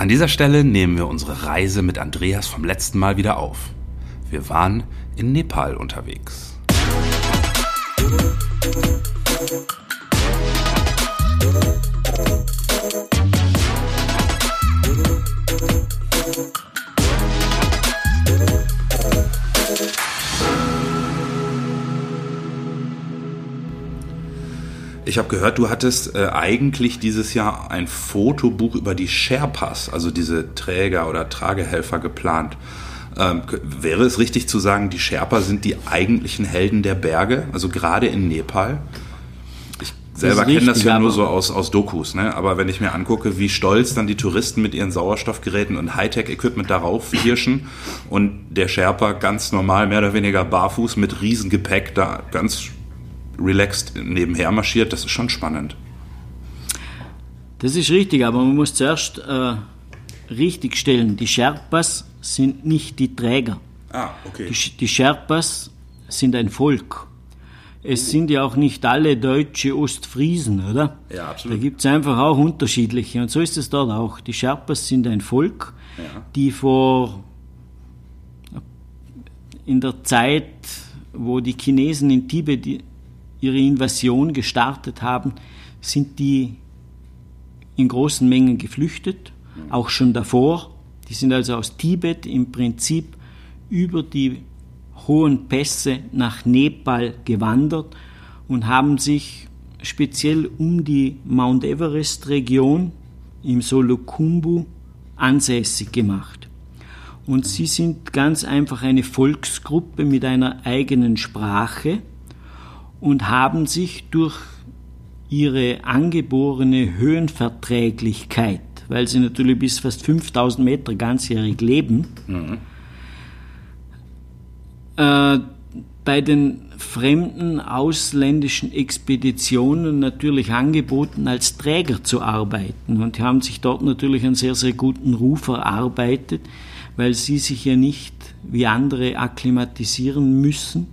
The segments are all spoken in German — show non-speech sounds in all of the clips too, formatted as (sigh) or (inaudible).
An dieser Stelle nehmen wir unsere Reise mit Andreas vom letzten Mal wieder auf. Wir waren in Nepal unterwegs. Ich habe gehört, du hattest äh, eigentlich dieses Jahr ein Fotobuch über die Sherpas, also diese Träger oder Tragehelfer geplant. Ähm, wäre es richtig zu sagen, die Sherpa sind die eigentlichen Helden der Berge, also gerade in Nepal? Ich selber kenne das ja nur so aus, aus Dokus, ne? aber wenn ich mir angucke, wie stolz dann die Touristen mit ihren Sauerstoffgeräten und Hightech-Equipment darauf hirschen und der Sherpa ganz normal, mehr oder weniger barfuß mit Riesengepäck da ganz relaxed nebenher marschiert, das ist schon spannend. Das ist richtig, aber man muss zuerst äh, richtig stellen, die Sherpas sind nicht die Träger. Ah, okay. Die, die Sherpas sind ein Volk. Es sind ja auch nicht alle deutsche Ostfriesen, oder? Ja, absolut. Da gibt es einfach auch unterschiedliche. Und so ist es dort auch. Die Sherpas sind ein Volk, ja. die vor in der Zeit, wo die Chinesen in Tibet ihre Invasion gestartet haben, sind die in großen Mengen geflüchtet, auch schon davor. Die sind also aus Tibet im Prinzip über die hohen Pässe nach Nepal gewandert und haben sich speziell um die Mount Everest Region im Solokumbu ansässig gemacht. Und sie sind ganz einfach eine Volksgruppe mit einer eigenen Sprache, und haben sich durch ihre angeborene Höhenverträglichkeit, weil sie natürlich bis fast 5000 Meter ganzjährig leben, mhm. äh, bei den fremden ausländischen Expeditionen natürlich angeboten, als Träger zu arbeiten. Und die haben sich dort natürlich einen sehr, sehr guten Ruf erarbeitet, weil sie sich ja nicht wie andere akklimatisieren müssen,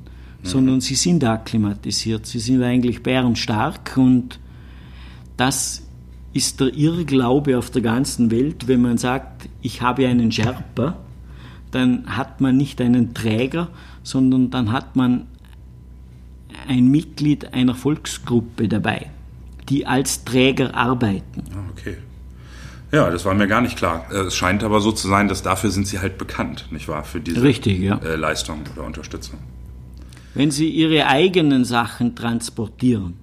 sondern sie sind akklimatisiert. Sie sind eigentlich bärenstark und das ist der Irrglaube auf der ganzen Welt, wenn man sagt, ich habe einen Sherpa, dann hat man nicht einen Träger, sondern dann hat man ein Mitglied einer Volksgruppe dabei, die als Träger arbeiten. Ah, okay. Ja, das war mir gar nicht klar. Äh, es scheint aber so zu sein, dass dafür sind sie halt bekannt, nicht wahr? Für diese Richtig, ja. Äh, Leistung oder Unterstützung. Wenn Sie Ihre eigenen Sachen transportieren,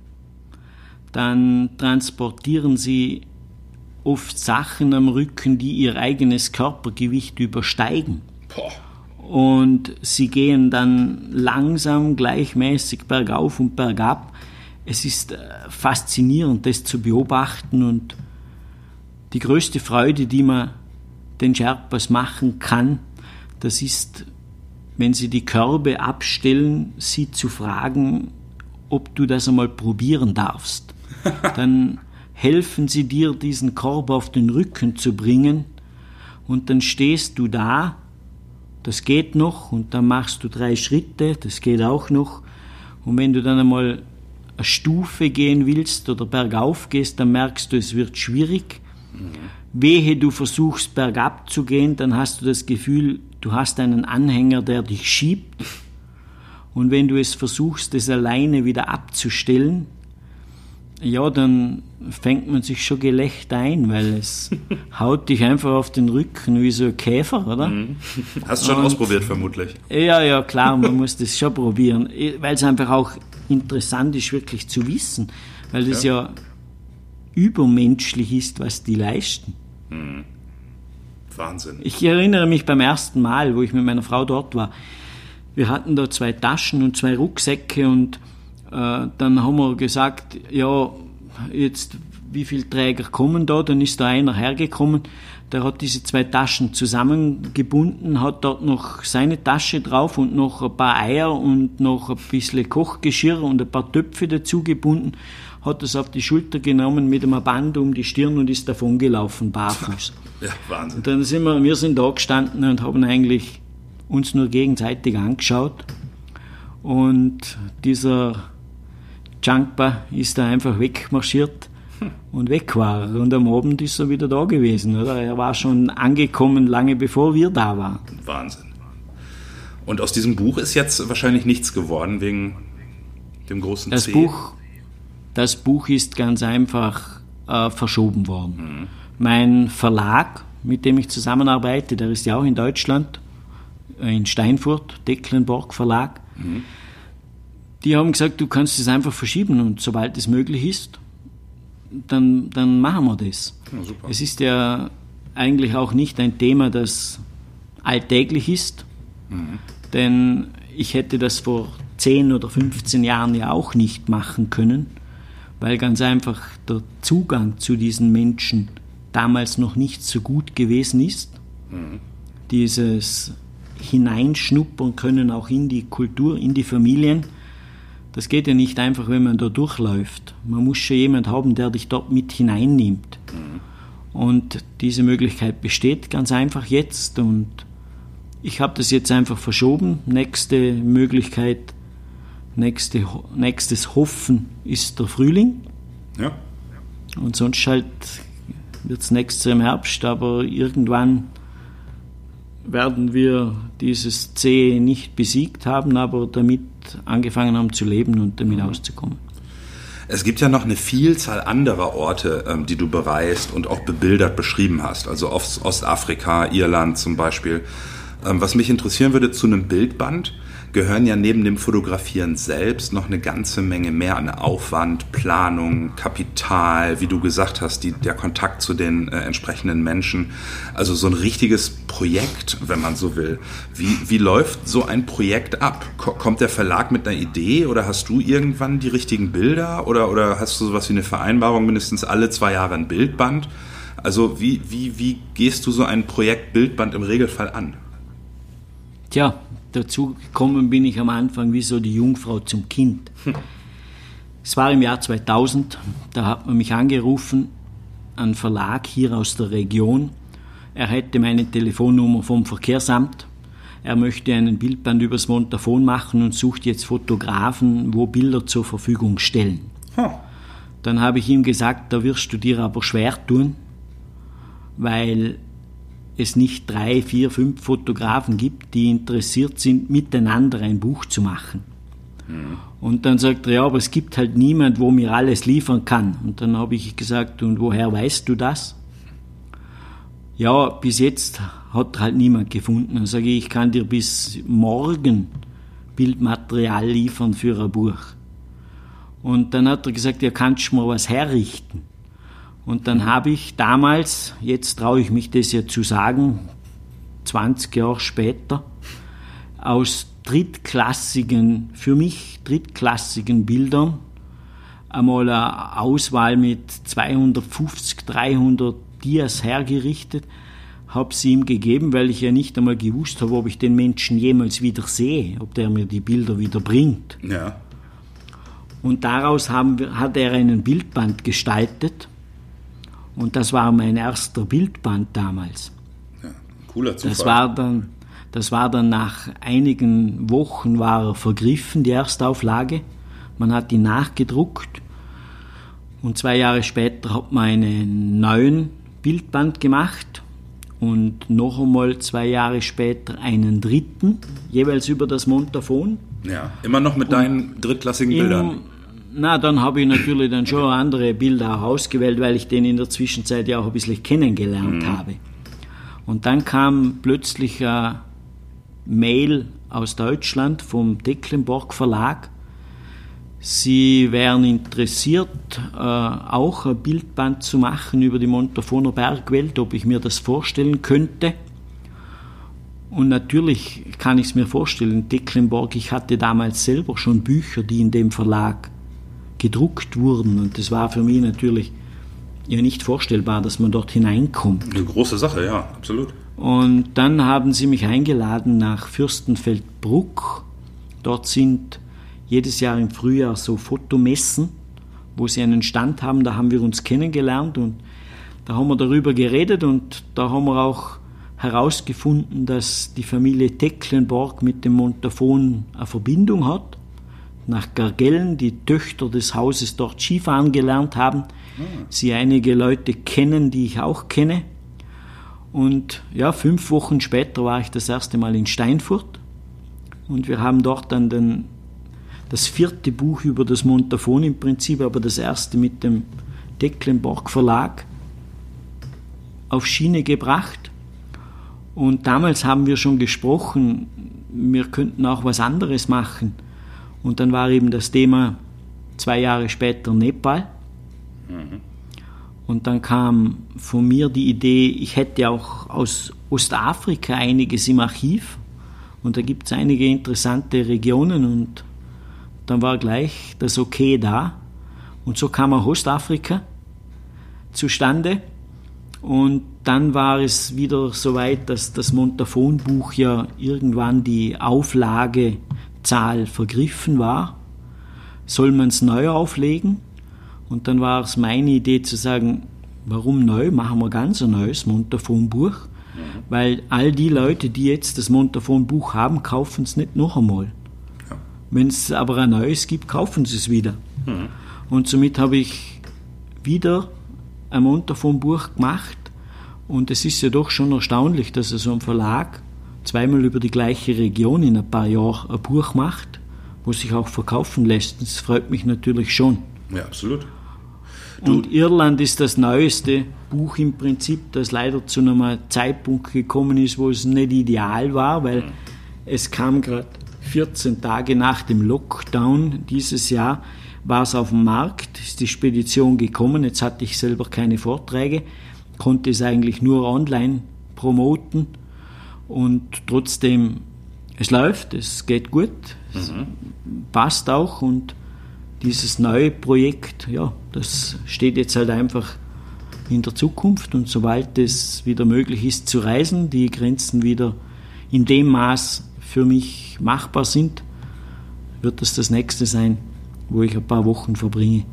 dann transportieren Sie oft Sachen am Rücken, die Ihr eigenes Körpergewicht übersteigen. Boah. Und Sie gehen dann langsam, gleichmäßig bergauf und bergab. Es ist äh, faszinierend, das zu beobachten und die größte Freude, die man den Sherpas machen kann, das ist wenn sie die Körbe abstellen, sie zu fragen, ob du das einmal probieren darfst. (laughs) Dann helfen sie dir, diesen Korb auf den Rücken zu bringen und dann stehst du da, das geht noch und dann machst du drei Schritte, das geht auch noch und wenn du dann einmal eine Stufe gehen willst oder bergauf gehst, dann merkst du, es wird schwierig. Mhm. Wehe, du versuchst bergab zu gehen, dann hast du das Gefühl, Du hast einen Anhänger, der dich schiebt. Und wenn du es versuchst, das alleine wieder abzustellen, ja, dann fängt man sich schon gelächt ein, weil es (laughs) haut dich einfach auf den Rücken wie so ein Käfer, oder? Mhm. Hast du schon Und, ausprobiert, vermutlich. Ja, ja, klar, man muss das schon probieren, weil es einfach auch interessant ist, wirklich zu wissen, weil das ja, ja übermenschlich ist, was die leisten. Mhm. Wahnsinn. Ich erinnere mich beim ersten Mal, wo ich mit meiner Frau dort war. Wir hatten da zwei Taschen und zwei Rucksäcke und äh, dann haben wir gesagt, ja, jetzt wie viele Träger kommen da? Dann ist da einer hergekommen, der hat diese zwei Taschen zusammengebunden, hat dort noch seine Tasche drauf und noch ein paar Eier und noch ein bisschen Kochgeschirr und ein paar Töpfe dazu gebunden, hat das auf die Schulter genommen mit einem Band um die Stirn und ist davon gelaufen, barfuß. (laughs) Ja, Wahnsinn. Und dann sind wir, wir sind da gestanden und haben eigentlich uns nur gegenseitig angeschaut. Und dieser Junkba ist da einfach wegmarschiert und weg war. Und am Abend ist er wieder da gewesen. Oder? Er war schon angekommen, lange bevor wir da waren. Wahnsinn. Und aus diesem Buch ist jetzt wahrscheinlich nichts geworden wegen dem großen das C. Buch, das Buch ist ganz einfach äh, verschoben worden. Mhm. Mein Verlag, mit dem ich zusammenarbeite, der ist ja auch in Deutschland, äh, in Steinfurt, Decklenborg Verlag. Mhm. Die haben gesagt, du kannst es einfach verschieben und sobald es möglich ist, dann, dann machen wir das. Ja, es ist ja eigentlich auch nicht ein Thema, das alltäglich ist, mhm. denn ich hätte das vor 10 oder 15 Jahren ja auch nicht machen können, weil ganz einfach der Zugang zu diesen Menschen damals noch nicht so gut gewesen ist. Mhm. Dieses Hineinschnuppern können auch in die Kultur, in die Familien. Das geht ja nicht einfach, wenn man da durchläuft. Man muss schon jemand haben, der dich dort mit hineinnimmt. Mhm. Und diese Möglichkeit besteht ganz einfach jetzt. Und ich habe das jetzt einfach verschoben. Nächste Möglichkeit, nächste, nächstes Hoffen ist der Frühling. Ja. Und sonst halt wird es nächstes Jahr im Herbst, aber irgendwann werden wir dieses C nicht besiegt haben, aber damit angefangen haben zu leben und damit mhm. auszukommen. Es gibt ja noch eine Vielzahl anderer Orte, ähm, die du bereist und auch bebildert beschrieben hast. Also Ostafrika, Irland zum Beispiel. Ähm, was mich interessieren würde zu einem Bildband, gehören ja neben dem Fotografieren selbst noch eine ganze Menge mehr an Aufwand, Planung, Kapital, wie du gesagt hast, die, der Kontakt zu den äh, entsprechenden Menschen. Also so ein richtiges Projekt, wenn man so will. Wie, wie läuft so ein Projekt ab? Kommt der Verlag mit einer Idee oder hast du irgendwann die richtigen Bilder oder, oder hast du sowas wie eine Vereinbarung, mindestens alle zwei Jahre ein Bildband? Also wie, wie, wie gehst du so ein Projekt Bildband im Regelfall an? Tja, dazu gekommen bin ich am Anfang wie so die Jungfrau zum Kind. Es war im Jahr 2000, da hat man mich angerufen, ein Verlag hier aus der Region. Er hätte meine Telefonnummer vom Verkehrsamt. Er möchte einen Bildband übers Montafon machen und sucht jetzt Fotografen, wo Bilder zur Verfügung stellen. Hm. Dann habe ich ihm gesagt, da wirst du dir aber schwer tun, weil es nicht drei, vier, fünf Fotografen gibt, die interessiert sind, miteinander ein Buch zu machen. Mhm. Und dann sagt er, ja, aber es gibt halt niemand, wo mir alles liefern kann. Und dann habe ich gesagt, und woher weißt du das? Ja, bis jetzt hat halt niemand gefunden. Dann sage ich, ich kann dir bis morgen Bildmaterial liefern für ein Buch. Und dann hat er gesagt, ja, kannst du mir was herrichten? Und dann habe ich damals, jetzt traue ich mich das ja zu sagen, 20 Jahre später, aus drittklassigen, für mich drittklassigen Bildern einmal eine Auswahl mit 250, 300 Dias hergerichtet, habe sie ihm gegeben, weil ich ja nicht einmal gewusst habe, ob ich den Menschen jemals wieder sehe, ob der mir die Bilder wieder bringt. Ja. Und daraus haben hat er einen Bildband gestaltet und das war mein erster Bildband damals. Ja, cooler Zufall. Das war dann, das war dann nach einigen Wochen war er vergriffen, die Erstauflage. Man hat ihn nachgedruckt und zwei Jahre später hat man einen neuen Bildband gemacht und noch einmal zwei Jahre später einen dritten, jeweils über das Montafon. Ja, immer noch mit deinen drittklassigen Bildern. Na, dann habe ich natürlich dann schon andere Bilder auch ausgewählt, weil ich den in der Zwischenzeit ja auch ein bisschen kennengelernt mhm. habe. Und dann kam plötzlich eine Mail aus Deutschland vom Decklenborg Verlag. Sie wären interessiert, äh, auch ein Bildband zu machen über die Montafoner Bergwelt, ob ich mir das vorstellen könnte. Und natürlich kann ich es mir vorstellen, Decklenborg, ich hatte damals selber schon Bücher, die in dem Verlag gedruckt wurden. Und das war für mich natürlich ja nicht vorstellbar, dass man dort hineinkommt. Eine große Sache, ja, absolut. Und dann haben sie mich eingeladen nach Fürstenfeldbruck. Dort sind jedes Jahr im Frühjahr so Fotomessen, wo sie einen Stand haben. Da haben wir uns kennengelernt und da haben wir darüber geredet und da haben wir auch herausgefunden, dass die Familie Tecklenborg mit dem Montafon eine Verbindung hat nach Gargellen die Töchter des Hauses dort Skifahren gelernt haben. sie einige Leute kennen, die ich auch kenne. Und ja, fünf Wochen später war ich das erste Mal in Steinfurt und wir haben dort dann den, das vierte Buch über das Montafon im Prinzip, aber das erste mit dem Decklenborg Verlag auf Schiene gebracht. Und damals haben wir schon gesprochen, wir könnten auch was anderes machen. Und dann war eben das Thema zwei Jahre später Nepal. Mhm. Und dann kam von mir die Idee, ich hätte auch aus Ostafrika einiges im Archiv. Und da gibt es einige interessante Regionen und dann war gleich das Okay da. Und so kam auch Ostafrika zustande. Und dann war es wieder so weit, dass das Montafon-Buch ja irgendwann die Auflagezahl vergriffen war. Soll man es neu auflegen? Und dann war es meine Idee zu sagen, warum neu? Machen wir ganz ein neues Montafon-Buch. Mhm. Weil all die Leute, die jetzt das Montafon-Buch haben, kaufen es nicht noch einmal. Ja. Wenn es aber ein neues gibt, kaufen sie es wieder. Mhm. Und somit habe ich wieder ein Montafon-Buch gemacht. Und es ist ja doch schon erstaunlich, dass so ein Verlag zweimal über die gleiche Region in ein paar Jahren ein Buch macht, wo sich auch verkaufen lässt. Das freut mich natürlich schon. Ja, absolut. Du und Irland ist das neueste Buch im Prinzip, das leider zu einem Zeitpunkt gekommen ist, wo es nicht ideal war, weil es kam gerade 14 Tage nach dem Lockdown dieses Jahr war es auf dem Markt, ist die Spedition gekommen. Jetzt hatte ich selber keine Vorträge, konnte es eigentlich nur online promoten und trotzdem, es läuft, es geht gut, es mhm. passt auch und dieses neue Projekt, ja, das steht jetzt halt einfach in der Zukunft und sobald es wieder möglich ist zu reisen, die Grenzen wieder in dem Maß für mich machbar sind, wird das das nächste sein, wo ich ein paar Wochen verbringe.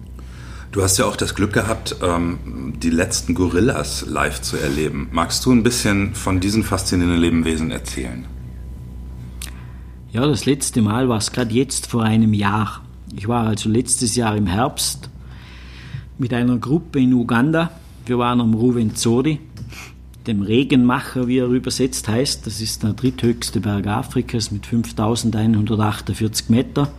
Du hast ja auch das Glück gehabt, ähm, die letzten Gorillas live zu erleben. Magst du ein bisschen von diesen faszinierenden Lebewesen erzählen? Ja, das letzte Mal war es gerade jetzt vor einem Jahr. Ich war also letztes Jahr im Herbst mit einer Gruppe in Uganda. Wir waren am Ruvenzori, dem Regenmacher, wie er übersetzt heißt. Das ist der dritthöchste Berg Afrikas mit 5148 Meter.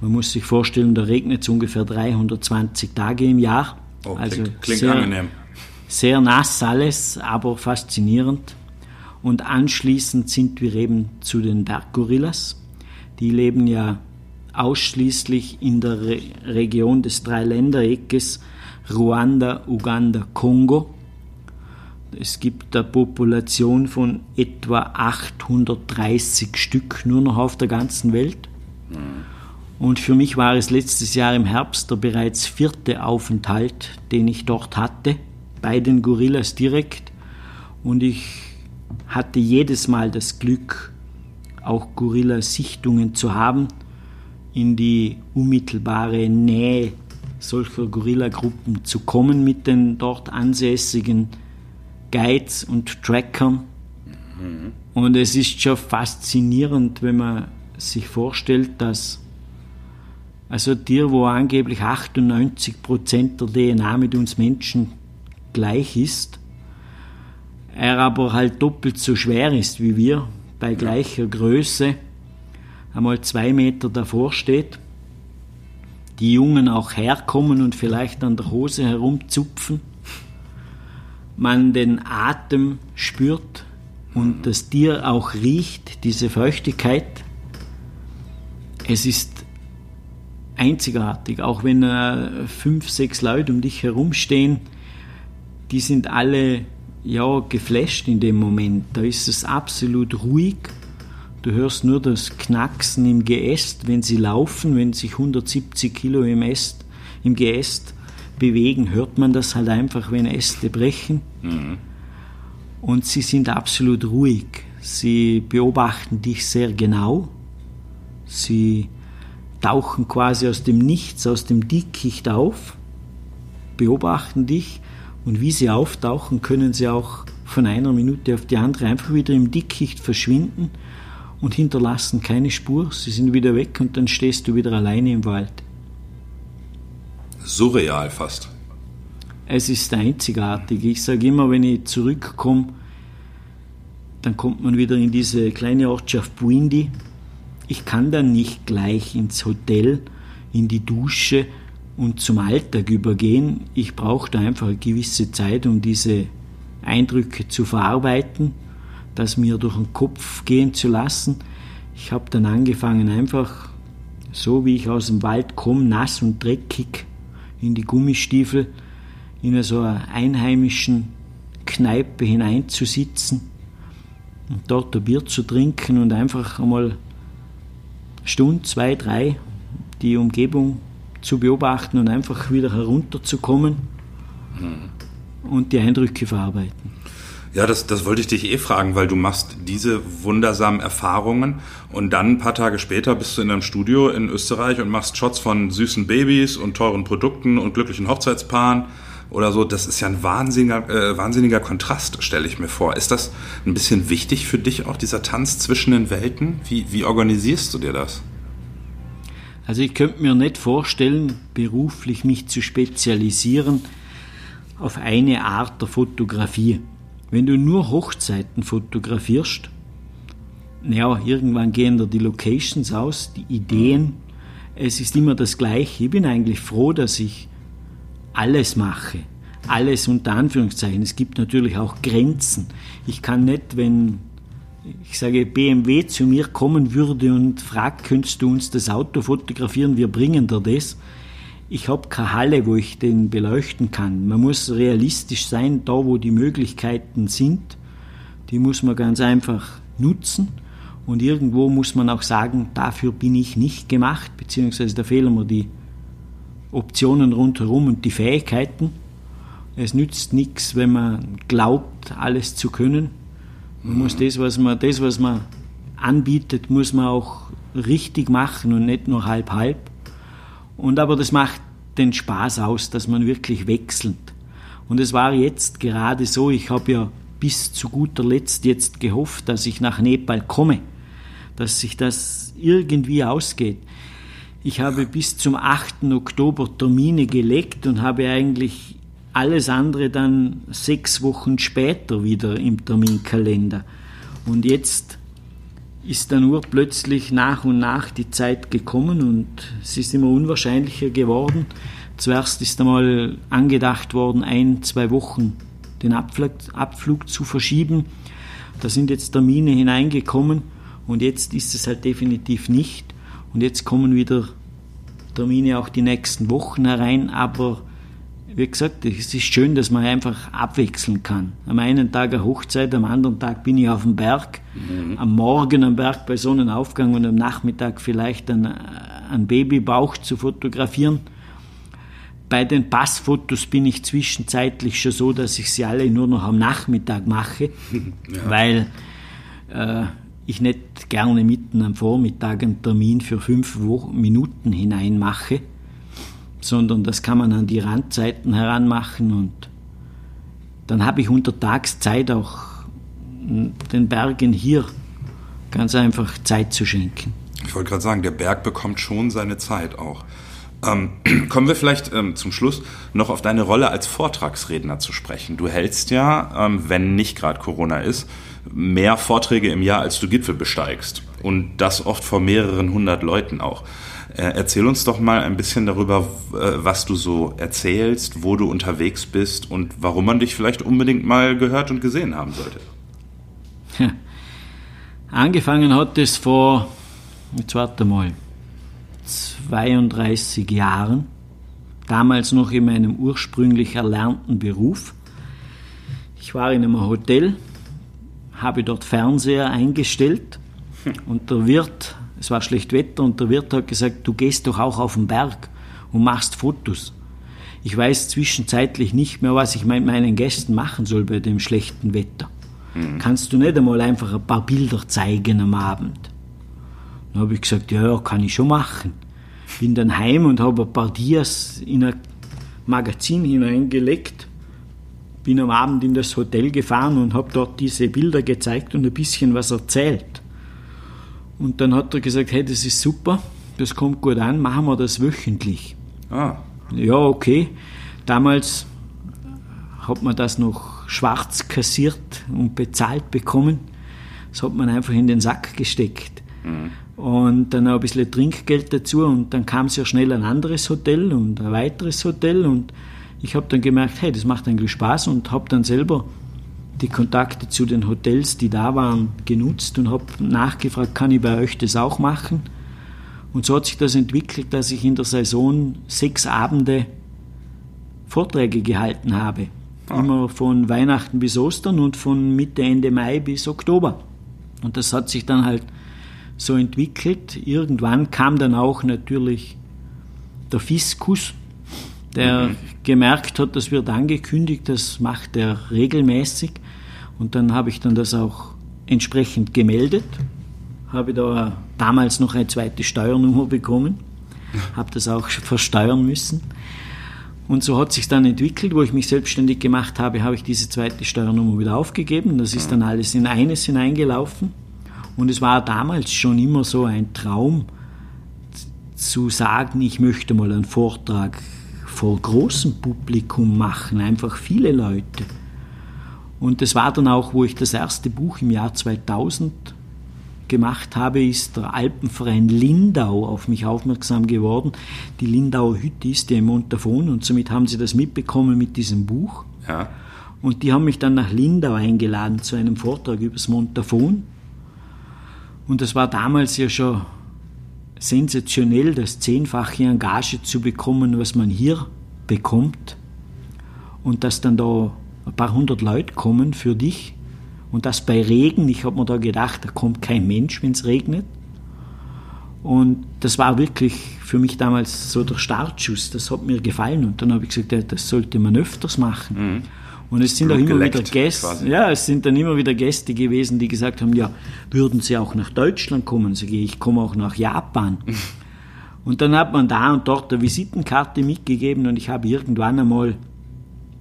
Man muss sich vorstellen, da regnet es ungefähr 320 Tage im Jahr. Oh, also klingt, sehr, angenehm. Sehr nass alles, aber faszinierend. Und anschließend sind wir eben zu den Berggorillas. Die leben ja ausschließlich in der Re Region des Dreiländereckes Ruanda, Uganda, Kongo. Es gibt eine Population von etwa 830 Stück nur noch auf der ganzen Welt. Mhm. Und für mich war es letztes Jahr im Herbst der bereits vierte Aufenthalt, den ich dort hatte, bei den Gorillas direkt. Und ich hatte jedes Mal das Glück, auch Gorilla-Sichtungen zu haben, in die unmittelbare Nähe solcher Gorilla-Gruppen zu kommen mit den dort ansässigen Guides und Trackern. Mhm. Und es ist schon faszinierend, wenn man sich vorstellt, dass also Tier, wo angeblich 98% der DNA mit uns Menschen gleich ist, er aber halt doppelt so schwer ist wie wir, bei gleicher Größe, einmal zwei Meter davor steht, die Jungen auch herkommen und vielleicht an der Hose herumzupfen, man den Atem spürt und das Tier auch riecht, diese Feuchtigkeit. Es ist einzigartig, auch wenn äh, fünf, sechs Leute um dich herumstehen, die sind alle ja geflasht in dem Moment. Da ist es absolut ruhig. Du hörst nur das Knacksen im Geäst, wenn sie laufen, wenn sich 170 Kilo im, Äst, im Geäst bewegen, hört man das halt einfach, wenn Äste brechen. Mhm. Und sie sind absolut ruhig. Sie beobachten dich sehr genau. Sie tauchen quasi aus dem Nichts, aus dem Dickicht auf, beobachten dich und wie sie auftauchen, können sie auch von einer Minute auf die andere einfach wieder im Dickicht verschwinden und hinterlassen keine Spur. Sie sind wieder weg und dann stehst du wieder alleine im Wald. Surreal fast. Es ist einzigartig. Ich sage immer, wenn ich zurückkomme, dann kommt man wieder in diese kleine Ortschaft Buindi. Ich kann dann nicht gleich ins Hotel, in die Dusche und zum Alltag übergehen. Ich brauche da einfach eine gewisse Zeit, um diese Eindrücke zu verarbeiten, das mir durch den Kopf gehen zu lassen. Ich habe dann angefangen, einfach so wie ich aus dem Wald komme, nass und dreckig, in die Gummistiefel, in so einer einheimischen Kneipe hineinzusitzen und dort ein Bier zu trinken und einfach einmal Stunde, zwei, drei die Umgebung zu beobachten und einfach wieder herunterzukommen mhm. und die Eindrücke verarbeiten. Ja, das, das wollte ich dich eh fragen, weil du machst diese wundersamen Erfahrungen und dann ein paar Tage später bist du in einem Studio in Österreich und machst Shots von süßen Babys und teuren Produkten und glücklichen Hochzeitspaaren oder so. Das ist ja ein wahnsinniger, äh, wahnsinniger Kontrast, stelle ich mir vor. Ist das ein bisschen wichtig für dich auch, dieser Tanz zwischen den Welten? Wie, wie organisierst du dir das? Also ich könnte mir nicht vorstellen, beruflich mich zu spezialisieren auf eine Art der Fotografie. Wenn du nur Hochzeiten fotografierst, ja, irgendwann gehen da die Locations aus, die Ideen. Es ist immer das Gleiche. Ich bin eigentlich froh, dass ich alles mache. Alles unter Anführungszeichen. Es gibt natürlich auch Grenzen. Ich kann nicht, wenn ich sage, BMW zu mir kommen würde und fragt, könntest du uns das Auto fotografieren, wir bringen dir das. Ich habe keine Halle, wo ich den beleuchten kann. Man muss realistisch sein, da wo die Möglichkeiten sind, die muss man ganz einfach nutzen. Und irgendwo muss man auch sagen, dafür bin ich nicht gemacht, beziehungsweise da fehlen mir die Optionen rundherum und die Fähigkeiten. Es nützt nichts, wenn man glaubt, alles zu können. Man muss das, was man, das, was man anbietet, muss man auch richtig machen und nicht nur halb halb. Und aber das macht den Spaß aus, dass man wirklich wechselt. Und es war jetzt gerade so, ich habe ja bis zu guter Letzt jetzt gehofft, dass ich nach Nepal komme, dass sich das irgendwie ausgeht. Ich habe bis zum 8. Oktober Termine gelegt und habe eigentlich alles andere dann sechs Wochen später wieder im Terminkalender. Und jetzt ist dann urplötzlich nach und nach die Zeit gekommen und es ist immer unwahrscheinlicher geworden. Zuerst ist einmal angedacht worden, ein, zwei Wochen den Abflug, Abflug zu verschieben. Da sind jetzt Termine hineingekommen und jetzt ist es halt definitiv nicht. Und jetzt kommen wieder Termine auch die nächsten Wochen herein, aber wie gesagt, es ist schön, dass man einfach abwechseln kann. Am einen Tag eine Hochzeit, am anderen Tag bin ich auf dem Berg, mhm. am Morgen am Berg bei Sonnenaufgang und am Nachmittag vielleicht einen, einen Babybauch zu fotografieren. Bei den Passfotos bin ich zwischenzeitlich schon so, dass ich sie alle nur noch am Nachmittag mache, (laughs) ja. weil äh, ich nicht gerne mitten am Vormittag einen Termin für fünf Minuten hinein mache sondern das kann man an die Randzeiten heranmachen und dann habe ich untertags Zeit auch den Bergen hier ganz einfach Zeit zu schenken. Ich wollte gerade sagen, der Berg bekommt schon seine Zeit auch. Ähm, (clears throat) kommen wir vielleicht ähm, zum Schluss noch auf deine Rolle als Vortragsredner zu sprechen. Du hältst ja, ähm, wenn nicht gerade Corona ist, mehr Vorträge im Jahr, als du Gipfel besteigst. Und das oft vor mehreren hundert Leuten auch. Äh, erzähl uns doch mal ein bisschen darüber, äh, was du so erzählst, wo du unterwegs bist und warum man dich vielleicht unbedingt mal gehört und gesehen haben sollte. Angefangen hat es vor, jetzt warte mal, 32 Jahren, damals noch in meinem ursprünglich erlernten Beruf. Ich war in einem Hotel, habe dort Fernseher eingestellt (laughs) und der Wirt es war schlecht Wetter und der Wirt hat gesagt, du gehst doch auch auf den Berg und machst Fotos. Ich weiß zwischenzeitlich nicht mehr, was ich mit meinen Gästen machen soll bei dem schlechten Wetter. Mhm. Kannst du nicht einmal einfach ein paar Bilder zeigen am Abend? Dann habe ich gesagt, ja, kann ich schon machen. Bin dann heim und habe ein paar Dias in ein Magazin hineingelegt. Bin am Abend in das Hotel gefahren und habe dort diese Bilder gezeigt und ein bisschen was erzählt. Und dann hat er gesagt, hey, das ist super, das kommt gut an, machen wir das wöchentlich. Ah. Ja, okay. Damals hat man das noch schwarz kassiert und bezahlt bekommen. Das hat man einfach in den Sack gesteckt. Mhm. Und dann auch ein bisschen Trinkgeld dazu und dann kam sehr schnell ein anderes Hotel und ein weiteres Hotel und ich habe dann gemerkt, hey, das macht eigentlich Spaß und habe dann selber die Kontakte zu den Hotels, die da waren, genutzt und habe nachgefragt, kann ich bei euch das auch machen? Und so hat sich das entwickelt, dass ich in der Saison sechs Abende Vorträge gehalten habe. Ah. Immer von Weihnachten bis Ostern und von Mitte, Ende Mai bis Oktober. Und das hat sich dann halt so entwickelt. Irgendwann kam dann auch natürlich der Fiskus, der mhm. gemerkt hat, das wird angekündigt, das macht er regelmäßig. Und dann habe ich dann das auch entsprechend gemeldet, habe da damals noch eine zweite Steuernummer bekommen, (laughs) habe das auch versteuern müssen. Und so hat sich dann entwickelt, wo ich mich selbstständig gemacht habe, habe ich diese zweite Steuernummer wieder aufgegeben. Das ist dann alles in eines hineingelaufen. Und es war damals schon immer so ein Traum, zu sagen, ich möchte mal einen Vortrag vor großem Publikum machen, einfach viele Leute. Und das war dann auch, wo ich das erste Buch im Jahr 2000 gemacht habe, ist der Alpenverein Lindau auf mich aufmerksam geworden. Die Lindauer Hütte ist ja im Montafon und somit haben sie das mitbekommen mit diesem Buch. Ja. Und die haben mich dann nach Lindau eingeladen zu einem Vortrag über das Montafon. Und das war damals ja schon sensationell, das zehnfache Engage zu bekommen, was man hier bekommt. Und dass dann da ein paar hundert Leute kommen für dich und das bei Regen. Ich habe mir da gedacht, da kommt kein Mensch, wenn es regnet. Und das war wirklich für mich damals so der Startschuss. Das hat mir gefallen. Und dann habe ich gesagt, ja, das sollte man öfters machen. Mhm. Und es sind auch immer wieder Gäste, ja, es sind dann immer wieder Gäste gewesen, die gesagt haben, ja, würden Sie auch nach Deutschland kommen? Sage ich, ich komme auch nach Japan. (laughs) und dann hat man da und dort eine Visitenkarte mitgegeben und ich habe irgendwann einmal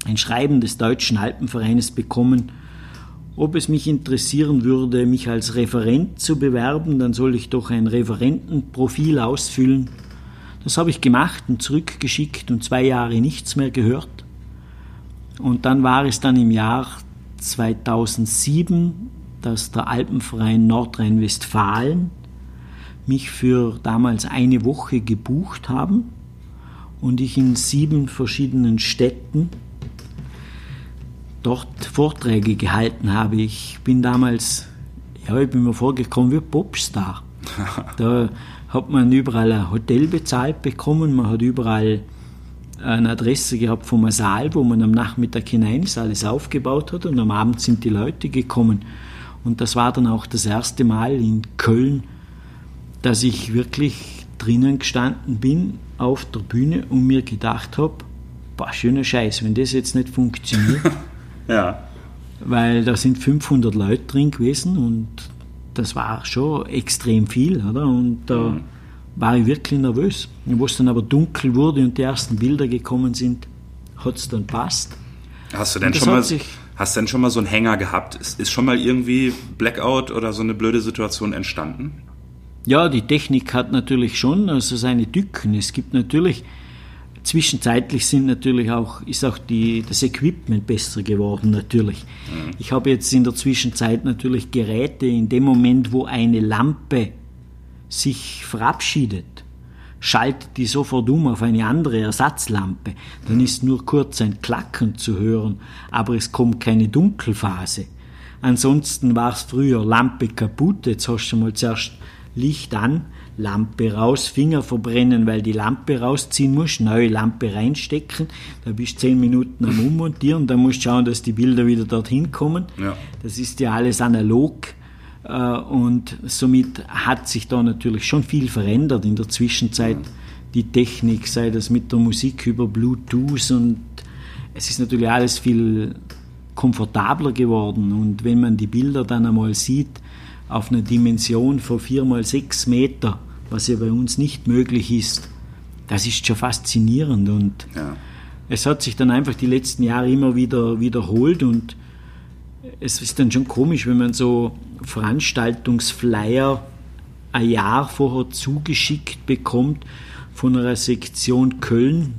ein Schreiben des Deutschen Alpenvereines bekommen, ob es mich interessieren würde, mich als Referent zu bewerben, dann soll ich doch ein Referentenprofil ausfüllen. Das habe ich gemacht und zurückgeschickt und zwei Jahre nichts mehr gehört. Und dann war es dann im Jahr 2007, dass der Alpenverein Nordrhein-Westfalen mich für damals eine Woche gebucht haben und ich in sieben verschiedenen Städten dort Vorträge gehalten habe. Ich bin damals, ja, ich bin mir vorgekommen wie Popstar. (laughs) da hat man überall ein Hotel bezahlt bekommen, man hat überall eine Adresse gehabt vom Saal, wo man am Nachmittag hinein ist, alles aufgebaut hat und am Abend sind die Leute gekommen. Und das war dann auch das erste Mal in Köln, dass ich wirklich drinnen gestanden bin auf der Bühne und mir gedacht habe, boah, schöner Scheiß, wenn das jetzt nicht funktioniert, (laughs) Ja. Weil da sind 500 Leute drin gewesen und das war schon extrem viel, oder? Und da mhm. War ich wirklich nervös. Und wo es dann aber dunkel wurde und die ersten Bilder gekommen sind, hat es dann passt. Hast du denn schon mal, hast denn schon mal so einen Hänger gehabt? Ist, ist schon mal irgendwie Blackout oder so eine blöde Situation entstanden? Ja, die Technik hat natürlich schon also seine Tücken. Es gibt natürlich Zwischenzeitlich sind natürlich auch, ist auch die, das Equipment besser geworden, natürlich. Mhm. Ich habe jetzt in der Zwischenzeit natürlich Geräte, in dem Moment, wo eine Lampe sich verabschiedet, schaltet die sofort um auf eine andere Ersatzlampe. Dann ist nur kurz ein Klacken zu hören, aber es kommt keine Dunkelphase. Ansonsten war es früher Lampe kaputt, jetzt hast du mal zuerst Licht an, Lampe raus, Finger verbrennen, weil die Lampe rausziehen musst, neue Lampe reinstecken, da bist du zehn Minuten am Ummontieren, dann musst du schauen, dass die Bilder wieder dorthin kommen. Ja. Das ist ja alles analog und somit hat sich da natürlich schon viel verändert in der Zwischenzeit. Die Technik, sei das mit der Musik über Bluetooth und es ist natürlich alles viel komfortabler geworden und wenn man die Bilder dann einmal sieht, auf einer Dimension von vier mal sechs Meter, was ja bei uns nicht möglich ist, das ist schon faszinierend und ja. es hat sich dann einfach die letzten Jahre immer wieder wiederholt und es ist dann schon komisch, wenn man so Veranstaltungsflyer ein Jahr vorher zugeschickt bekommt von einer Sektion Köln,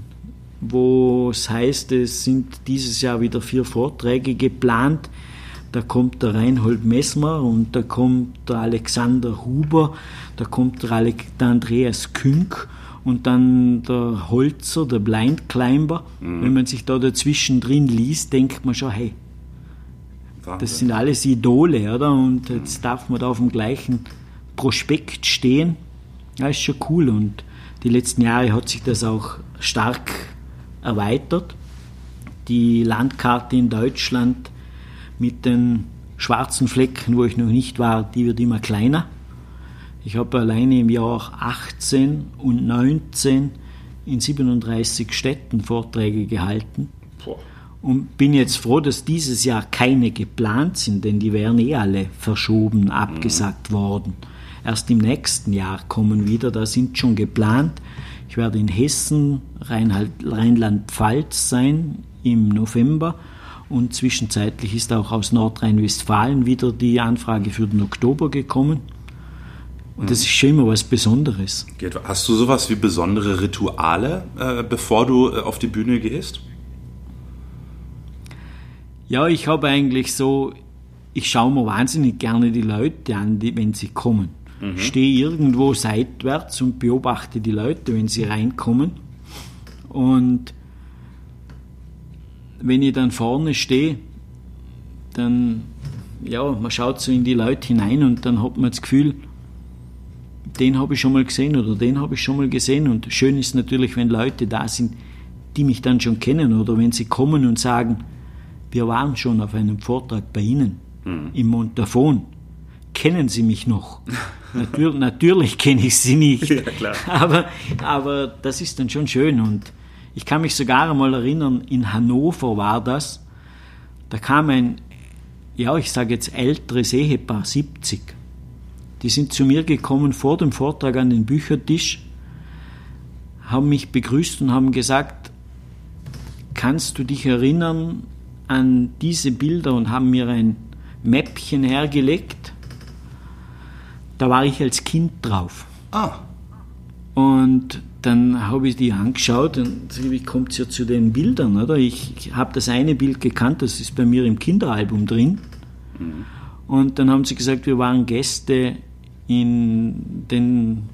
wo es heißt, es sind dieses Jahr wieder vier Vorträge geplant. Da kommt der Reinhold Messmer und da kommt der Alexander Huber, da kommt der, Ale der Andreas Künk und dann der Holzer, der Blind Climber. Mhm. Wenn man sich da dazwischen drin liest, denkt man schon, hey, Wahnsinn. das sind alles Idole, oder? Und jetzt darf man da auf dem gleichen Prospekt stehen. Ja, ist schon cool und die letzten Jahre hat sich das auch stark erweitert. Die Landkarte in Deutschland mit den schwarzen Flecken, wo ich noch nicht war, die wird immer kleiner. Ich habe alleine im Jahr 18 und 19 in 37 Städten Vorträge gehalten. Und bin jetzt froh, dass dieses Jahr keine geplant sind, denn die wären eh alle verschoben, abgesagt mhm. worden. Erst im nächsten Jahr kommen wieder, da sind schon geplant. Ich werde in Hessen, Rheinland-Pfalz sein im November und zwischenzeitlich ist auch aus Nordrhein-Westfalen wieder die Anfrage für den Oktober gekommen. Und das ist schon immer was Besonderes. Hast du sowas wie besondere Rituale, äh, bevor du äh, auf die Bühne gehst? Ja, ich habe eigentlich so, ich schaue mir wahnsinnig gerne die Leute an, die, wenn sie kommen. Mhm. Stehe irgendwo seitwärts und beobachte die Leute, wenn sie reinkommen. Und wenn ich dann vorne stehe, dann, ja, man schaut so in die Leute hinein und dann hat man das Gefühl, den habe ich schon mal gesehen oder den habe ich schon mal gesehen. Und schön ist natürlich, wenn Leute da sind, die mich dann schon kennen oder wenn sie kommen und sagen, wir waren schon auf einem Vortrag bei Ihnen mhm. im Montafon. Kennen Sie mich noch? (laughs) Natürlich, natürlich kenne ich Sie nicht. Ja, (laughs) aber, aber das ist dann schon schön. Und ich kann mich sogar einmal erinnern, in Hannover war das. Da kam ein, ja, ich sage jetzt älteres Ehepaar, 70 die sind zu mir gekommen vor dem Vortrag an den Büchertisch, haben mich begrüßt und haben gesagt, kannst du dich erinnern an diese Bilder und haben mir ein Mäppchen hergelegt. Da war ich als Kind drauf. Ah. Und dann habe ich die angeschaut und wie kommt es ja zu den Bildern, oder? Ich, ich habe das eine Bild gekannt, das ist bei mir im Kinderalbum drin. Mhm. Und dann haben sie gesagt, wir waren Gäste in den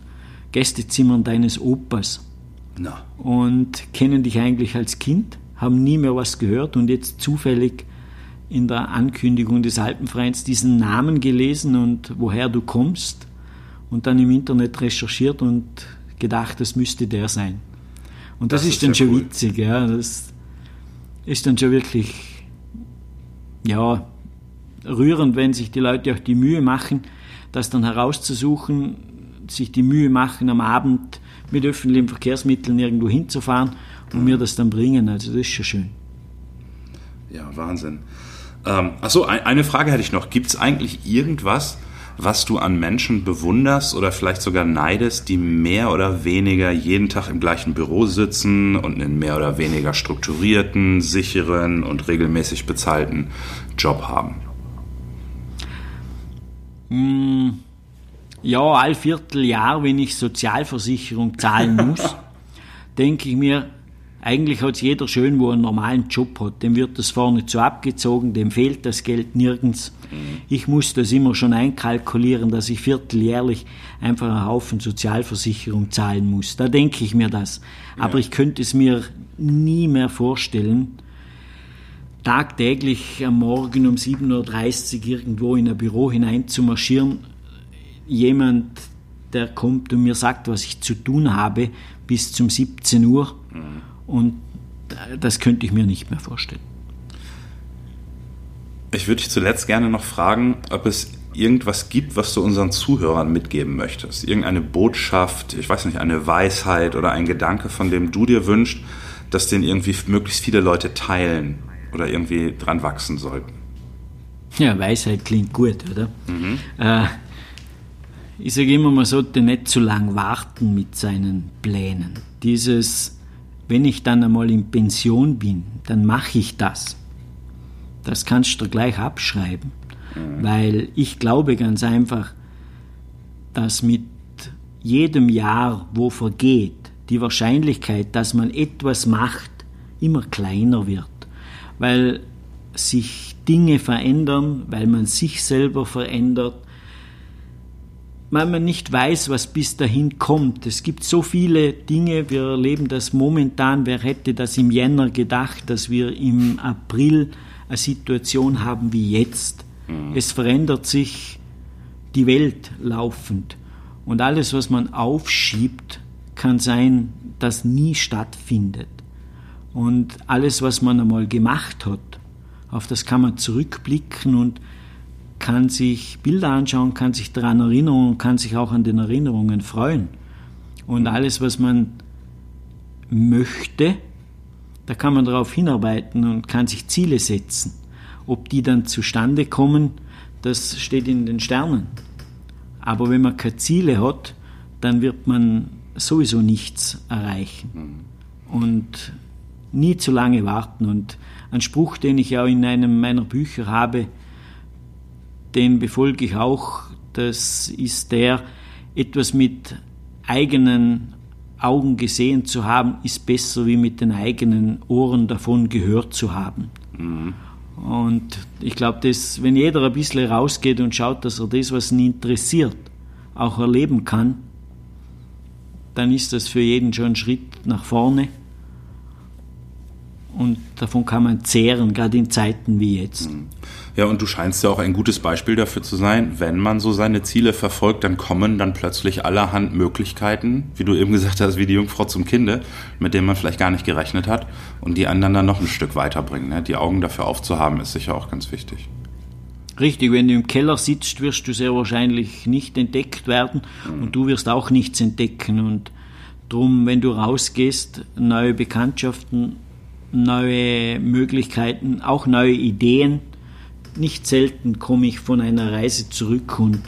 Gästezimmern deines Opas. Na. Und kennen dich eigentlich als Kind, haben nie mehr was gehört und jetzt zufällig in der Ankündigung des Alpenvereins diesen Namen gelesen und woher du kommst und dann im Internet recherchiert und gedacht, das müsste der sein. Und das, das ist, ist, dann schon cool. witzig, ja. Das ist dann schon wirklich, ja, rührend, wenn sich die Leute auch die Mühe machen, das dann herauszusuchen, sich die Mühe machen, am Abend mit öffentlichen Verkehrsmitteln irgendwo hinzufahren und mir das dann bringen. Also das ist schon schön. Ja, Wahnsinn. Ähm, achso, eine Frage hätte ich noch. Gibt es eigentlich irgendwas, was du an Menschen bewunderst oder vielleicht sogar neidest, die mehr oder weniger jeden Tag im gleichen Büro sitzen und einen mehr oder weniger strukturierten, sicheren und regelmäßig bezahlten Job haben? Hm, ja, all Vierteljahr, wenn ich Sozialversicherung zahlen muss, (laughs) denke ich mir, eigentlich hat es jeder schön, wo er einen normalen Job hat. Dem wird das vorne zu abgezogen, dem fehlt das Geld nirgends. Mhm. Ich muss das immer schon einkalkulieren, dass ich vierteljährlich einfach einen Haufen Sozialversicherung zahlen muss. Da denke ich mir das. Aber ja. ich könnte es mir nie mehr vorstellen, tagtäglich am Morgen um 7.30 Uhr irgendwo in ein Büro hinein zu marschieren. Jemand, der kommt und mir sagt, was ich zu tun habe, bis zum 17 Uhr. Mhm. Und das könnte ich mir nicht mehr vorstellen. Ich würde dich zuletzt gerne noch fragen, ob es irgendwas gibt, was du unseren Zuhörern mitgeben möchtest. Irgendeine Botschaft, ich weiß nicht, eine Weisheit oder ein Gedanke, von dem du dir wünschst, dass den irgendwie möglichst viele Leute teilen oder irgendwie dran wachsen sollten. Ja, Weisheit klingt gut, oder? Mhm. Äh, ich sage immer, man sollte nicht zu lang warten mit seinen Plänen. Dieses, wenn ich dann einmal in Pension bin, dann mache ich das. Das kannst du gleich abschreiben, mhm. weil ich glaube ganz einfach, dass mit jedem Jahr, wo vergeht, die Wahrscheinlichkeit, dass man etwas macht, immer kleiner wird, weil sich Dinge verändern, weil man sich selber verändert, weil man nicht weiß, was bis dahin kommt. Es gibt so viele Dinge, wir erleben das momentan. Wer hätte das im Jänner gedacht, dass wir im April eine Situation haben wie jetzt? Mhm. Es verändert sich die Welt laufend. Und alles, was man aufschiebt, kann sein, dass nie stattfindet. Und alles, was man einmal gemacht hat, auf das kann man zurückblicken und kann sich Bilder anschauen, kann sich daran erinnern und kann sich auch an den Erinnerungen freuen. Und alles, was man möchte, da kann man darauf hinarbeiten und kann sich Ziele setzen. Ob die dann zustande kommen, das steht in den Sternen. Aber wenn man keine Ziele hat, dann wird man sowieso nichts erreichen. Und nie zu lange warten. Und ein Spruch, den ich auch in einem meiner Bücher habe, den befolge ich auch, das ist der, etwas mit eigenen Augen gesehen zu haben, ist besser wie mit den eigenen Ohren davon gehört zu haben. Mhm. Und ich glaube, wenn jeder ein bisschen rausgeht und schaut, dass er das, was ihn interessiert, auch erleben kann, dann ist das für jeden schon ein Schritt nach vorne. Und davon kann man zehren, gerade in Zeiten wie jetzt. Mhm. Ja, und du scheinst ja auch ein gutes Beispiel dafür zu sein, wenn man so seine Ziele verfolgt, dann kommen dann plötzlich allerhand Möglichkeiten, wie du eben gesagt hast, wie die Jungfrau zum Kinde, mit denen man vielleicht gar nicht gerechnet hat und die anderen dann noch ein Stück weiterbringen. Ne? Die Augen dafür aufzuhaben, ist sicher auch ganz wichtig. Richtig, wenn du im Keller sitzt, wirst du sehr wahrscheinlich nicht entdeckt werden mhm. und du wirst auch nichts entdecken. Und drum, wenn du rausgehst, neue Bekanntschaften, neue Möglichkeiten, auch neue Ideen, nicht selten komme ich von einer Reise zurück und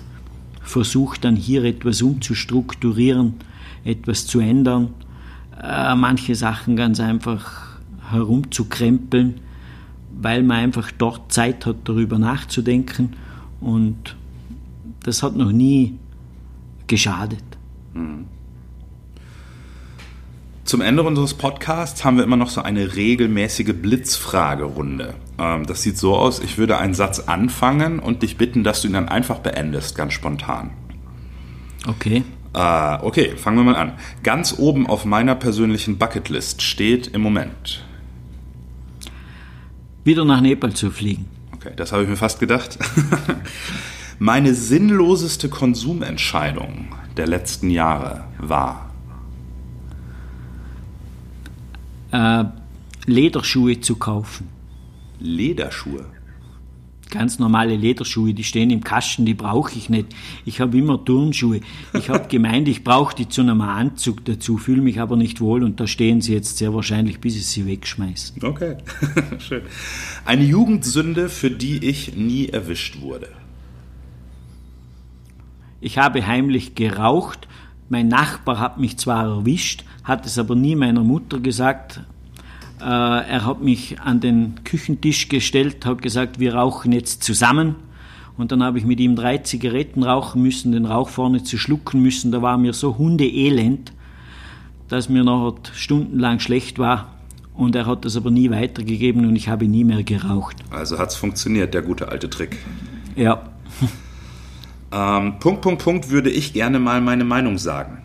versuche dann hier etwas umzustrukturieren, etwas zu ändern, äh, manche Sachen ganz einfach herumzukrempeln, weil man einfach dort Zeit hat, darüber nachzudenken und das hat noch nie geschadet. Mhm. Zum Ende unseres Podcasts haben wir immer noch so eine regelmäßige Blitzfragerunde. Ähm, das sieht so aus, ich würde einen Satz anfangen und dich bitten, dass du ihn dann einfach beendest, ganz spontan. Okay. Äh, okay, fangen wir mal an. Ganz oben auf meiner persönlichen Bucketlist steht im Moment. Wieder nach Nepal zu fliegen. Okay, das habe ich mir fast gedacht. (laughs) Meine sinnloseste Konsumentscheidung der letzten Jahre war äh, Lederschuhe zu kaufen. Lederschuhe? Ganz normale Lederschuhe, die stehen im Kasten, die brauche ich nicht. Ich habe immer Turnschuhe. Ich habe (laughs) gemeint, ich brauche die zu einem Anzug dazu, fühle mich aber nicht wohl und da stehen sie jetzt sehr wahrscheinlich, bis ich sie wegschmeiße. Okay, (laughs) schön. Eine Jugendsünde, für die ich nie erwischt wurde. Ich habe heimlich geraucht. Mein Nachbar hat mich zwar erwischt, hat es aber nie meiner Mutter gesagt. Äh, er hat mich an den Küchentisch gestellt, hat gesagt, wir rauchen jetzt zusammen. Und dann habe ich mit ihm drei Zigaretten rauchen müssen, den Rauch vorne zu schlucken müssen. Da war mir so hundeelend, dass mir noch stundenlang schlecht war. Und er hat das aber nie weitergegeben und ich habe nie mehr geraucht. Also hat es funktioniert, der gute alte Trick. Ja. Ähm, Punkt, Punkt, Punkt würde ich gerne mal meine Meinung sagen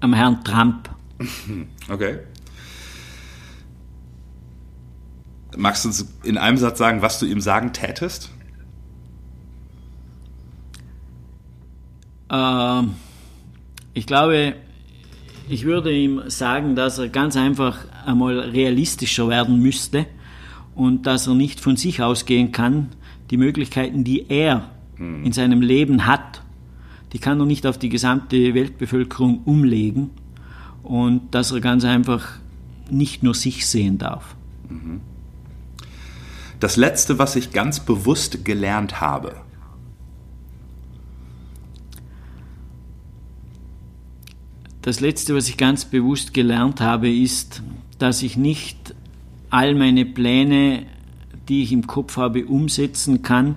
am Herrn Trump. (laughs) Okay. Magst du uns in einem Satz sagen, was du ihm sagen tätest? Ähm, ich glaube, ich würde ihm sagen, dass er ganz einfach einmal realistischer werden müsste und dass er nicht von sich ausgehen kann, die Möglichkeiten, die er in seinem Leben hat, die kann er nicht auf die gesamte Weltbevölkerung umlegen und dass er ganz einfach nicht nur sich sehen darf. Mhm. Das Letzte, was ich ganz bewusst gelernt habe. Das Letzte, was ich ganz bewusst gelernt habe, ist, dass ich nicht all meine Pläne, die ich im Kopf habe, umsetzen kann,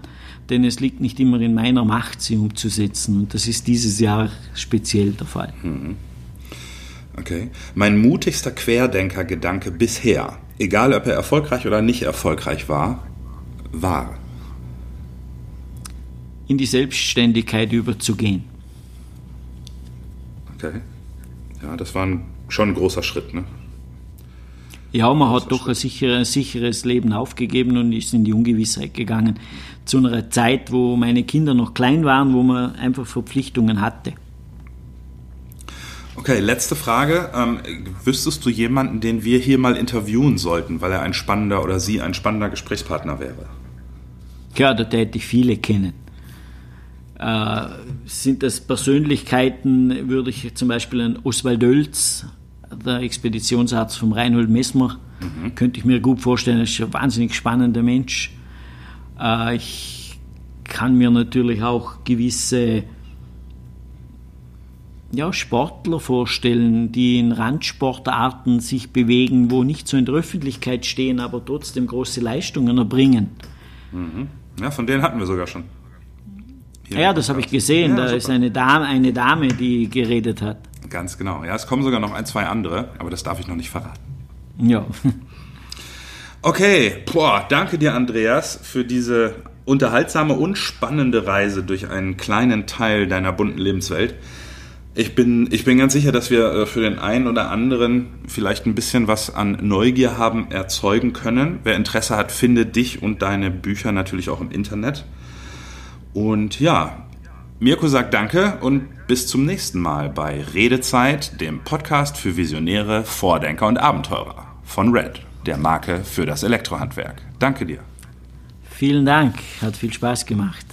denn es liegt nicht immer in meiner Macht, sie umzusetzen. Und das ist dieses Jahr speziell der Fall. Mhm. Okay. Mein mutigster Querdenker-Gedanke bisher, egal ob er erfolgreich oder nicht erfolgreich war, war. In die Selbstständigkeit überzugehen. Okay. Ja, das war ein, schon ein großer Schritt, ne? Ja, man hat doch ein, sicher, ein sicheres Leben aufgegeben und ist in die Ungewissheit gegangen. Zu einer Zeit, wo meine Kinder noch klein waren, wo man einfach Verpflichtungen hatte. Okay, letzte Frage. Ähm, wüsstest du jemanden, den wir hier mal interviewen sollten, weil er ein spannender oder sie ein spannender Gesprächspartner wäre? Ja, da täte ich viele kennen. Äh, sind das Persönlichkeiten, würde ich zum Beispiel an Oswald Oelz, der Expeditionsarzt vom Reinhold Messmer, mhm. könnte ich mir gut vorstellen, ist ein wahnsinnig spannender Mensch. Äh, ich kann mir natürlich auch gewisse ja, Sportler vorstellen, die in Randsportarten sich bewegen, wo nicht so in der Öffentlichkeit stehen, aber trotzdem große Leistungen erbringen. Mhm. Ja, von denen hatten wir sogar schon. Hier ja, das habe ich gesehen. Ja, da super. ist eine Dame, eine Dame, die geredet hat. Ganz genau. Ja, es kommen sogar noch ein, zwei andere, aber das darf ich noch nicht verraten. Ja. Okay, boah, danke dir, Andreas, für diese unterhaltsame und spannende Reise durch einen kleinen Teil deiner bunten Lebenswelt. Ich bin, ich bin ganz sicher, dass wir äh, für den einen oder anderen vielleicht ein bisschen was an Neugier haben erzeugen können. Wer Interesse hat, findet dich und deine Bücher natürlich auch im Internet. Und ja, Mirko sagt Danke und bis zum nächsten Mal bei Redezeit, dem Podcast für Visionäre, Vordenker und Abenteurer von Red, der Marke für das Elektrohandwerk. Danke dir. Vielen Dank, hat viel Spaß gemacht.